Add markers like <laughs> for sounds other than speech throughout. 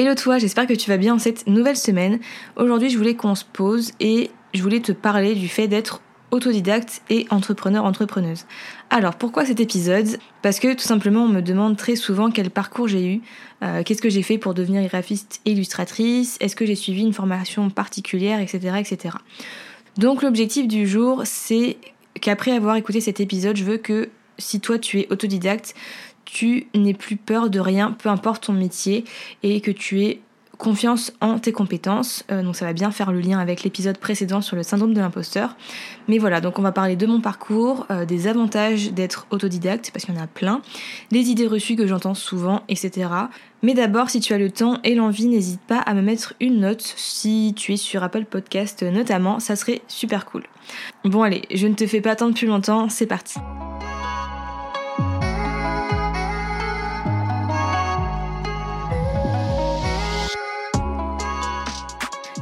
Hello toi, j'espère que tu vas bien en cette nouvelle semaine. Aujourd'hui, je voulais qu'on se pose et je voulais te parler du fait d'être autodidacte et entrepreneur-entrepreneuse. Alors, pourquoi cet épisode? Parce que tout simplement, on me demande très souvent quel parcours j'ai eu, euh, qu'est-ce que j'ai fait pour devenir graphiste illustratrice, est-ce que j'ai suivi une formation particulière, etc. etc. Donc l'objectif du jour, c'est qu'après avoir écouté cet épisode, je veux que si toi tu es autodidacte, tu n'aies plus peur de rien, peu importe ton métier, et que tu aies confiance en tes compétences. Euh, donc ça va bien faire le lien avec l'épisode précédent sur le syndrome de l'imposteur. Mais voilà, donc on va parler de mon parcours, euh, des avantages d'être autodidacte, parce qu'il y en a plein, des idées reçues que j'entends souvent, etc. Mais d'abord, si tu as le temps et l'envie, n'hésite pas à me mettre une note si tu es sur Apple Podcast notamment, ça serait super cool. Bon allez, je ne te fais pas attendre plus longtemps, c'est parti.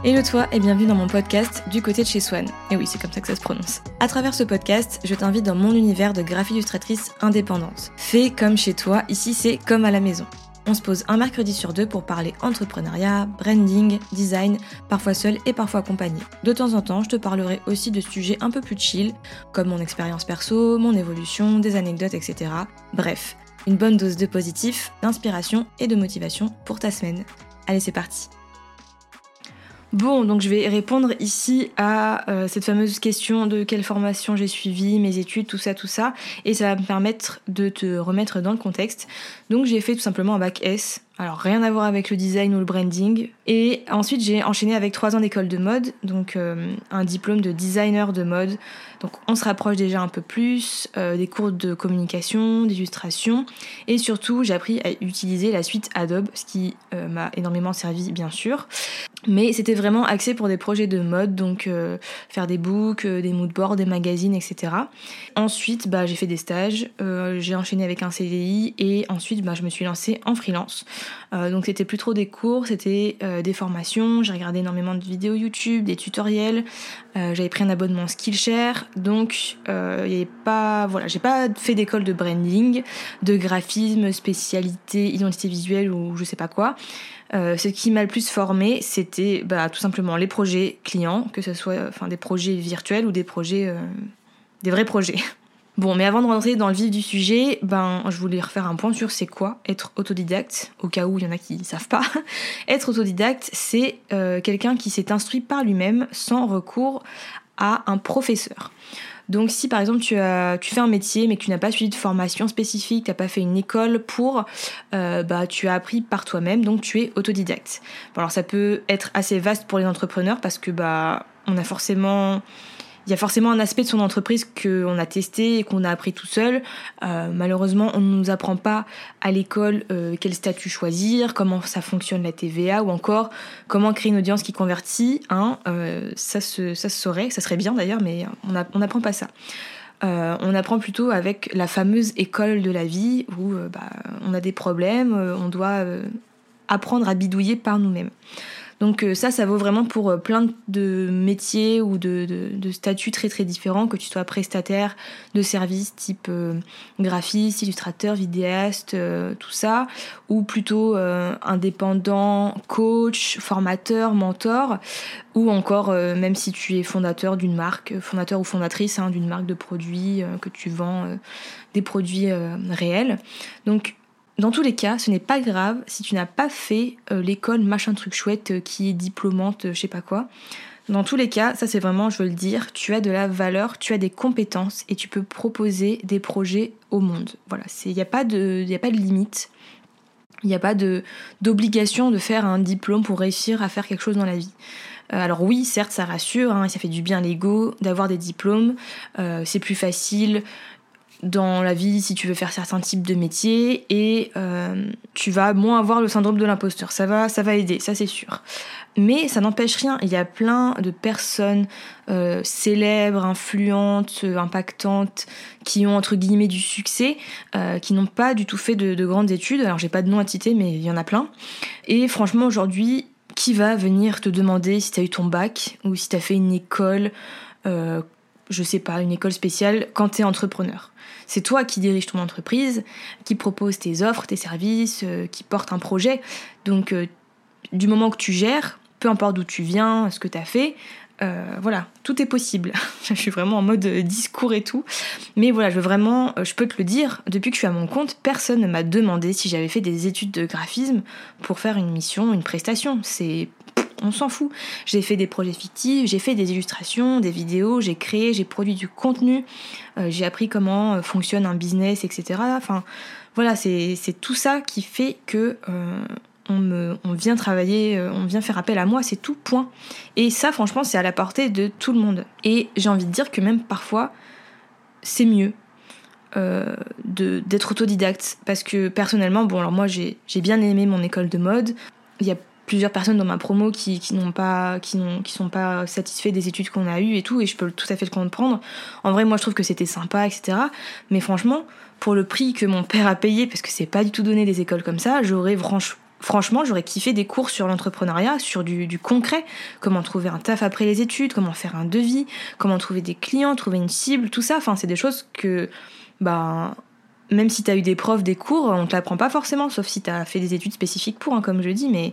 Hello toi et bienvenue dans mon podcast Du côté de chez Swan. Et oui, c'est comme ça que ça se prononce. À travers ce podcast, je t'invite dans mon univers de graphie illustratrice indépendante. Fais comme chez toi, ici c'est comme à la maison. On se pose un mercredi sur deux pour parler entrepreneuriat, branding, design, parfois seul et parfois accompagné. De temps en temps, je te parlerai aussi de sujets un peu plus chill, comme mon expérience perso, mon évolution, des anecdotes, etc. Bref, une bonne dose de positif, d'inspiration et de motivation pour ta semaine. Allez, c'est parti. Bon, donc je vais répondre ici à euh, cette fameuse question de quelle formation j'ai suivi, mes études, tout ça, tout ça, et ça va me permettre de te remettre dans le contexte. Donc j'ai fait tout simplement un bac S, alors rien à voir avec le design ou le branding. Et ensuite j'ai enchaîné avec trois ans d'école de mode, donc euh, un diplôme de designer de mode. Donc on se rapproche déjà un peu plus, euh, des cours de communication, d'illustration. Et surtout j'ai appris à utiliser la suite Adobe, ce qui euh, m'a énormément servi bien sûr. Mais c'était vraiment axé pour des projets de mode, donc faire des books, des moodboards, des magazines, etc. Ensuite bah, j'ai fait des stages, j'ai enchaîné avec un CDI et ensuite bah, je me suis lancée en freelance. Euh, donc c'était plus trop des cours, c'était euh, des formations. J'ai regardé énormément de vidéos YouTube, des tutoriels. Euh, j'avais pris un abonnement Skillshare. Donc il pas, voilà, j'ai pas fait d'école de branding, de graphisme, spécialité, identité visuelle ou je sais pas quoi. ce qui m'a le plus formé, c'était bah, tout simplement les projets clients, que ce soit des projets virtuels ou des projets, des vrais projets. <laughs> Bon, mais avant de rentrer dans le vif du sujet, ben, je voulais refaire un point sur c'est quoi être autodidacte, au cas où il y en a qui ne savent pas. <laughs> être autodidacte, c'est euh, quelqu'un qui s'est instruit par lui-même sans recours à un professeur. Donc si par exemple tu, as, tu fais un métier mais que tu n'as pas suivi de formation spécifique, tu n'as pas fait une école pour, euh, bah tu as appris par toi-même, donc tu es autodidacte. Alors ça peut être assez vaste pour les entrepreneurs parce que bah on a forcément il y a forcément un aspect de son entreprise qu'on a testé et qu'on a appris tout seul. Euh, malheureusement, on ne nous apprend pas à l'école euh, quel statut choisir, comment ça fonctionne la TVA ou encore comment créer une audience qui convertit. Hein, euh, ça, se, saurait, ça serait bien d'ailleurs, mais on n'apprend pas ça. on apprend plutôt avec la fameuse école de la vie où bah, on a des problèmes, on doit apprendre à bidouiller par nous-mêmes. Donc euh, ça, ça vaut vraiment pour euh, plein de métiers ou de, statuts très très différents, que tu sois prestataire de services type euh, graphiste, illustrateur, vidéaste, tout ça, ou plutôt indépendant, coach, formateur, mentor, ou encore même si tu es fondateur d'une marque, fondateur ou fondatrice hein, d'une marque de produits, que tu vends des produits réels. Donc dans tous les cas, ce n'est pas grave si tu n'as pas fait euh, l'école machin truc chouette euh, qui est diplômante, euh, je sais pas quoi. Dans tous les cas, ça c'est vraiment, je veux le dire, tu as de la valeur, tu as des compétences et tu peux proposer des projets au monde. Voilà, il n'y a, pas de, a pas de limite. Il n'y a pas d'obligation de, faire un diplôme pour réussir à faire quelque chose dans la vie. alors oui, certes, ça rassure, hein, ça fait du bien l'ego d'avoir des diplômes, c'est plus facile, dans la vie si tu veux faire certains types de métiers et euh, tu vas moins avoir le syndrome de l'imposteur. Ça va, ça va aider, ça c'est sûr. Mais ça n'empêche rien. Il y a plein de personnes euh, célèbres, influentes, euh, impactantes, qui ont entre guillemets du succès, qui n'ont pas du tout fait de, de grandes études. Alors j'ai pas de nom à citer, mais il y en a plein. Et franchement aujourd'hui, qui va venir te demander si tu as eu ton bac ou si tu as fait une école je sais pas, une école spéciale quand tu es entrepreneur. C'est toi qui dirige ton entreprise, qui propose tes offres, tes services, euh, qui porte un projet. Donc euh, du moment que tu gères, peu importe d'où tu viens, ce que tu as fait, euh, voilà, tout est possible. <laughs> je suis vraiment en mode discours et tout. Mais voilà, je veux vraiment, je peux te le dire, depuis que je suis à mon compte, personne ne m'a demandé si j'avais fait des études de graphisme pour faire une mission, une prestation. C'est on s'en fout. J'ai fait des projets fictifs, j'ai fait des illustrations, des vidéos, j'ai créé, j'ai produit du contenu, euh, j'ai appris comment euh, fonctionne un business, etc. Enfin, voilà, c'est tout ça qui fait que euh, on, me, vient travailler, on vient faire appel à moi, c'est tout, point. Et ça, franchement, c'est à la portée de tout le monde. Et j'ai envie de dire que même parfois, c'est mieux. d'être autodidacte parce que personnellement bon alors moi j'ai bien aimé mon école de mode plusieurs personnes dans ma promo qui, qui n'ont pas qui n'ont qui sont pas satisfaits des études qu'on a eues et tout et je peux tout à fait le comprendre. En vrai moi je trouve que c'était sympa etc mais franchement pour le prix que mon père a payé parce que c'est pas du tout donné des écoles comme ça j'aurais franchement j'aurais kiffé des cours sur l'entrepreneuriat sur du, du, concret. Comment trouver un taf après les études comment faire un devis comment trouver des clients trouver une cible tout ça. Enfin c'est des choses que bah même si tu as eu des profs, des cours, on te l'apprend pas forcément, sauf si tu as fait des études spécifiques pour, hein, comme je dis, mais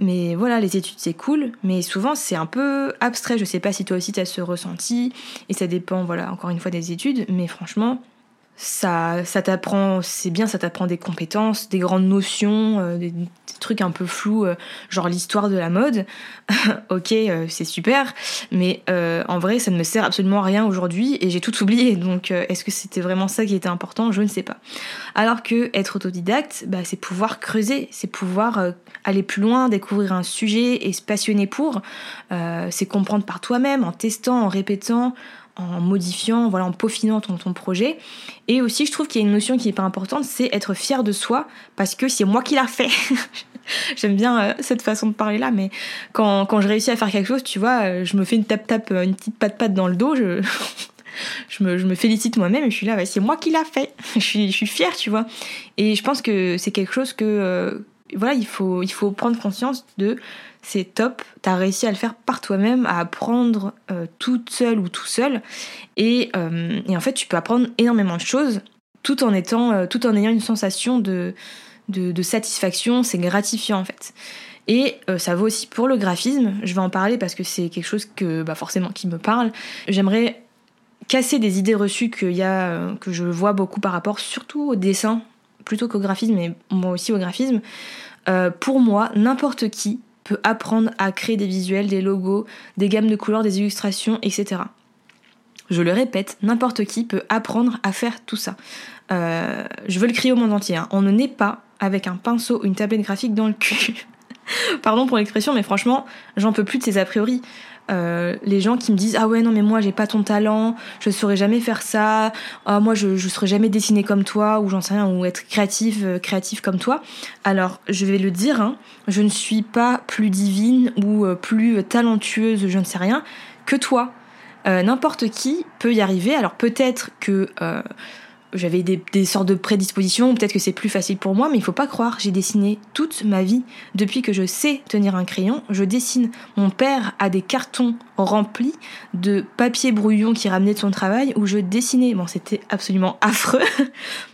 mais voilà, les études c'est cool, mais souvent c'est un peu abstrait. Je sais pas si toi aussi tu as ce ressenti, et ça dépend, voilà, encore une fois des études, mais franchement, ça, ça t'apprend, c'est bien, ça t'apprend des compétences, des grandes notions, euh, des, trucs un peu flous, euh, genre l'histoire de la mode. <laughs> ok, euh, c'est super, mais en vrai, ça ne me sert absolument à rien aujourd'hui et j'ai tout oublié. Donc, est-ce que c'était vraiment ça qui était important? Je ne sais pas. Alors que être autodidacte, bah, c'est pouvoir creuser, c'est pouvoir aller plus loin, découvrir un sujet et se passionner pour. c'est comprendre par toi-même, en testant, en répétant, en modifiant, voilà, en peaufinant ton, ton projet. Et aussi, je trouve qu'il y a une notion qui est pas importante, c'est être fier de soi, parce que c'est moi qui l'a fait. <laughs> J'aime bien euh, cette façon de parler là, mais quand, quand je réussis à faire quelque chose, tu vois, euh, je me fais une tape-tape, euh, une petite patte-patte dans le dos, je, <laughs> je, me, je me félicite moi-même et je suis là, c'est moi qui l'a fait. <laughs> je, suis, je suis fière, tu vois. Et je pense que c'est quelque chose que, voilà, il faut, il faut prendre conscience de c'est top, t'as réussi à le faire par toi-même, à apprendre euh, toute seule ou tout seul. Et, euh, et, en fait, tu peux apprendre énormément de choses tout en, étant, euh, tout en ayant une sensation de, de, satisfaction, c'est gratifiant en fait. Et ça vaut aussi pour le graphisme, je vais en parler parce que c'est quelque chose que bah, forcément qui me parle. J'aimerais casser des idées reçues y a, que je vois beaucoup par rapport surtout au dessin, plutôt qu'au graphisme, mais moi aussi au graphisme. pour moi, n'importe qui peut apprendre à créer des visuels, des logos, des gammes de couleurs, des illustrations, etc. Je le répète, n'importe qui peut apprendre à faire tout ça. Euh, je veux le crier au monde entier. Hein. On ne naît pas avec un pinceau ou une tablette graphique dans le cul. <laughs> Pardon pour l'expression, mais franchement, j'en peux plus de ces a priori. Euh, les gens qui me disent ah ouais non mais moi j'ai pas ton talent, je saurais jamais faire ça, ah moi je je saurais jamais dessiner comme toi ou j'en sais rien ou être créatif euh, créatif comme toi. Alors je vais le dire, hein, je ne suis pas plus divine ou euh, plus talentueuse, je ne sais rien que toi. N'importe qui peut y arriver. Alors peut-être que j'avais des, sortes de prédispositions, peut-être que c'est plus facile pour moi, mais il faut pas croire, j'ai dessiné toute ma vie. Depuis que je sais tenir un crayon, je dessine. Mon père a des cartons remplis de papier brouillon qui ramenait de son travail où je dessinais. Bon, c'était absolument affreux,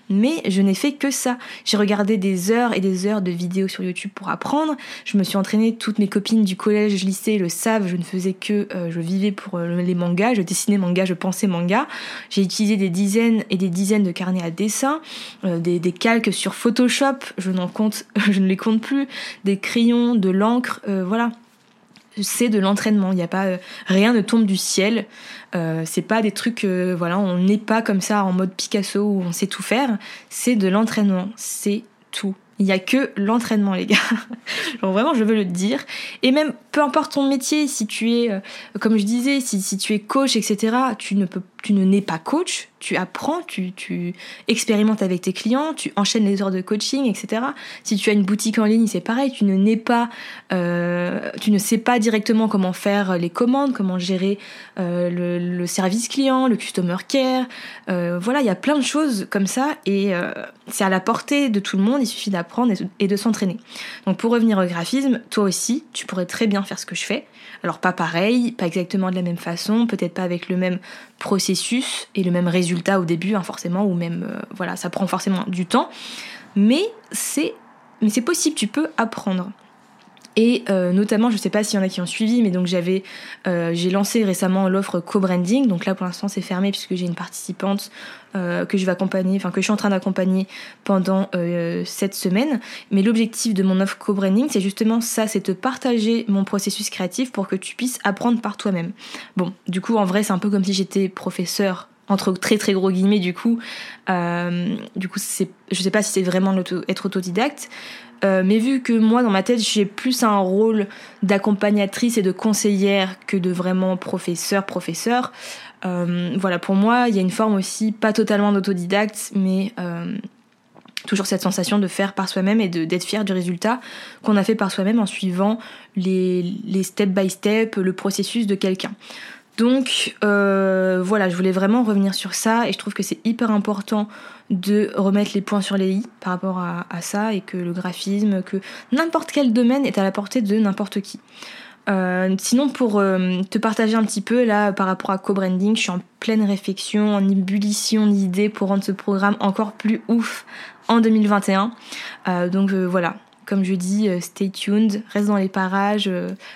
mais je n'ai fait que ça. J'ai regardé des heures et des heures de vidéos sur YouTube pour apprendre. Je me suis entraînée, toutes mes copines du collège, lycée le savent, je ne faisais que, euh, je vivais pour euh, les mangas, je dessinais manga, je pensais manga. J'ai utilisé des dizaines et des dizaines de carnets à dessin, euh, des, des, calques sur Photoshop, je n'en compte, <laughs> je ne les compte plus, des crayons, de l'encre, voilà c'est de l'entraînement. Il n'y a pas rien ne tombe du ciel. Euh, c'est pas des trucs, euh, voilà, on n'est pas comme ça en mode Picasso où on sait tout faire. C'est de l'entraînement, c'est tout. Il n'y a que l'entraînement, les gars. <laughs> Genre vraiment, je veux le dire. Et même, peu importe ton métier, si tu es, euh, comme je disais, si, tu es coach, etc., tu ne peux, tu ne n'es pas coach, tu apprends, tu, expérimentes avec tes clients, tu enchaînes les heures de coaching, etc. Si tu as une boutique en ligne, c'est pareil, tu ne n'es pas, euh, tu ne sais pas directement comment faire les commandes, comment gérer euh, le, service client, le customer care. Euh, voilà, il y a plein de choses comme ça et c'est à la portée de tout le monde. Il suffit d'apprendre et de s'entraîner. Donc pour revenir au graphisme, toi aussi, tu pourrais très bien faire ce que je fais. Alors pas pareil, pas exactement de la même façon, peut-être pas avec le même processus et le même résultat au début, hein, forcément, ou même euh, voilà, ça prend forcément du temps, mais c'est mais c'est possible, tu peux apprendre. Et euh, notamment, je sais pas s'il y en a qui ont suivi, mais donc j'avais, euh, j'ai lancé récemment l'offre co-branding. Donc là, pour l'instant, c'est fermé puisque j'ai une participante euh, que je vais accompagner, enfin que je suis en train d'accompagner pendant cette semaine. Mais l'objectif de mon offre co-branding, c'est justement ça, c'est de partager mon processus créatif pour que tu puisses apprendre par toi-même. Bon, du coup, en vrai, c'est un peu comme si j'étais professeur entre très très gros guillemets du coup du coup c'est je sais pas si c'est vraiment être autodidacte euh, mais vu que moi, dans ma tête, j'ai plus un rôle d'accompagnatrice et de conseillère que de vraiment professeur, professeur, euh, voilà, pour moi, il y a une forme aussi, pas totalement d'autodidacte, mais euh, toujours cette sensation de faire par soi-même et d'être fier du résultat qu'on a fait par soi-même en suivant les, les step by step, le processus de quelqu'un. Donc euh, voilà, je voulais vraiment revenir sur ça et je trouve que c'est hyper important de remettre les points sur les i par rapport à, ça et que le graphisme, que n'importe quel domaine est à la portée de n'importe qui. Euh, sinon, pour euh, te partager un petit peu là par rapport à co-branding, je suis en pleine réflexion, en ébullition d'idées pour rendre ce programme encore plus ouf en 2021. donc voilà, comme je dis, stay tuned, reste dans les parages,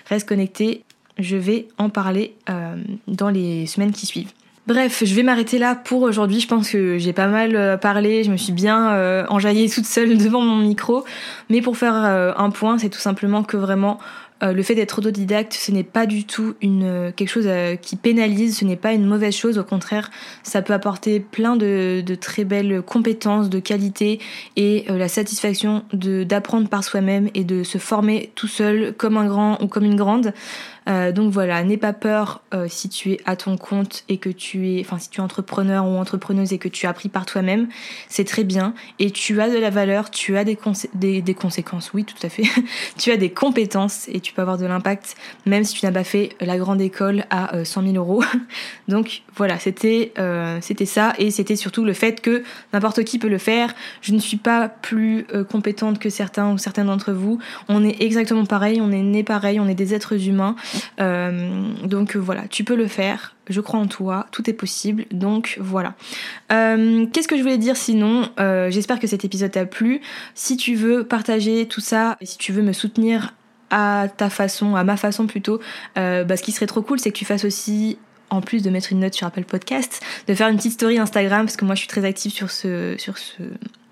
reste connecté je vais en parler euh, dans les semaines qui suivent. Bref, je vais m'arrêter là pour aujourd'hui. Je pense que j'ai pas mal euh, parlé, je me suis bien euh, enjaillée toute seule <laughs> devant mon micro. Mais pour faire un point, c'est tout simplement que vraiment le fait d'être autodidacte, ce n'est pas du tout quelque chose qui pénalise, ce n'est pas une mauvaise chose, au contraire, ça peut apporter plein de, de très belles compétences, de qualités et la satisfaction d'apprendre par soi-même et de se former tout seul comme un grand ou comme une grande. Euh, donc voilà, n'aie pas peur euh, si tu es à ton compte et que tu es, enfin si tu es entrepreneur ou entrepreneuse et que tu as appris par toi-même, c'est très bien et tu as de la valeur, tu as des, conséquences, oui tout à fait, <laughs> tu as des compétences et tu peux avoir de l'impact même si tu n'as pas fait la grande école à 100 euh, 000 euros. <laughs> donc voilà, c'était c'était ça et c'était surtout le fait que n'importe qui peut le faire. Je ne suis pas plus compétente que certains ou certaines d'entre vous. On est exactement pareil, on est né pareil, on est des êtres humains. Euh, donc voilà, tu peux le faire. Je crois en toi, tout est possible. Donc voilà. Euh, qu'est-ce que je voulais dire sinon? Euh, J'espère que cet épisode t'a plu. Si tu veux partager tout ça, et si tu veux me soutenir à ta façon, à ma façon plutôt, bah, ce qui serait trop cool, c'est que tu fasses aussi en plus de mettre une note sur Apple Podcast, de faire une petite story Instagram parce que moi je suis très active sur ce sur ce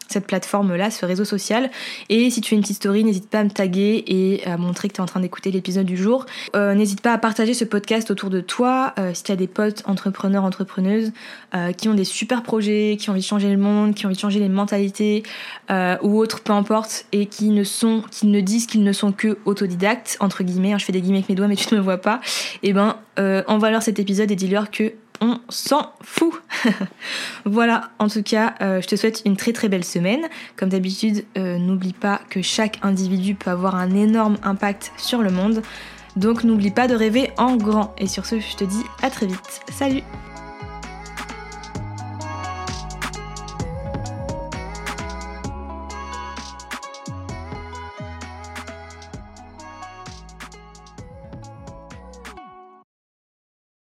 cette plateforme-là, ce réseau social. Et si tu fais une petite story, n'hésite pas à me taguer et à montrer que tu es en train d'écouter l'épisode du jour. Euh, n'hésite pas à partager ce podcast autour de toi. Euh, si tu as des potes entrepreneurs, entrepreneuses euh, qui ont des super projets, qui ont envie de changer le monde, qui ont envie de changer les mentalités ou autres, peu importe, et qui ne sont, qui ne disent qu'ils ne sont que autodidactes, entre guillemets, hein, je fais des guillemets avec mes doigts mais tu ne me vois pas, et eh ben envoie-leur cet épisode et dis-leur que on s'en fout. <laughs> voilà, en tout cas, euh, je te souhaite une très très belle semaine. Comme d'habitude, euh, n'oublie pas que chaque individu peut avoir un énorme impact sur le monde. Donc n'oublie pas de rêver en grand. Et sur ce, je te dis à très vite. Salut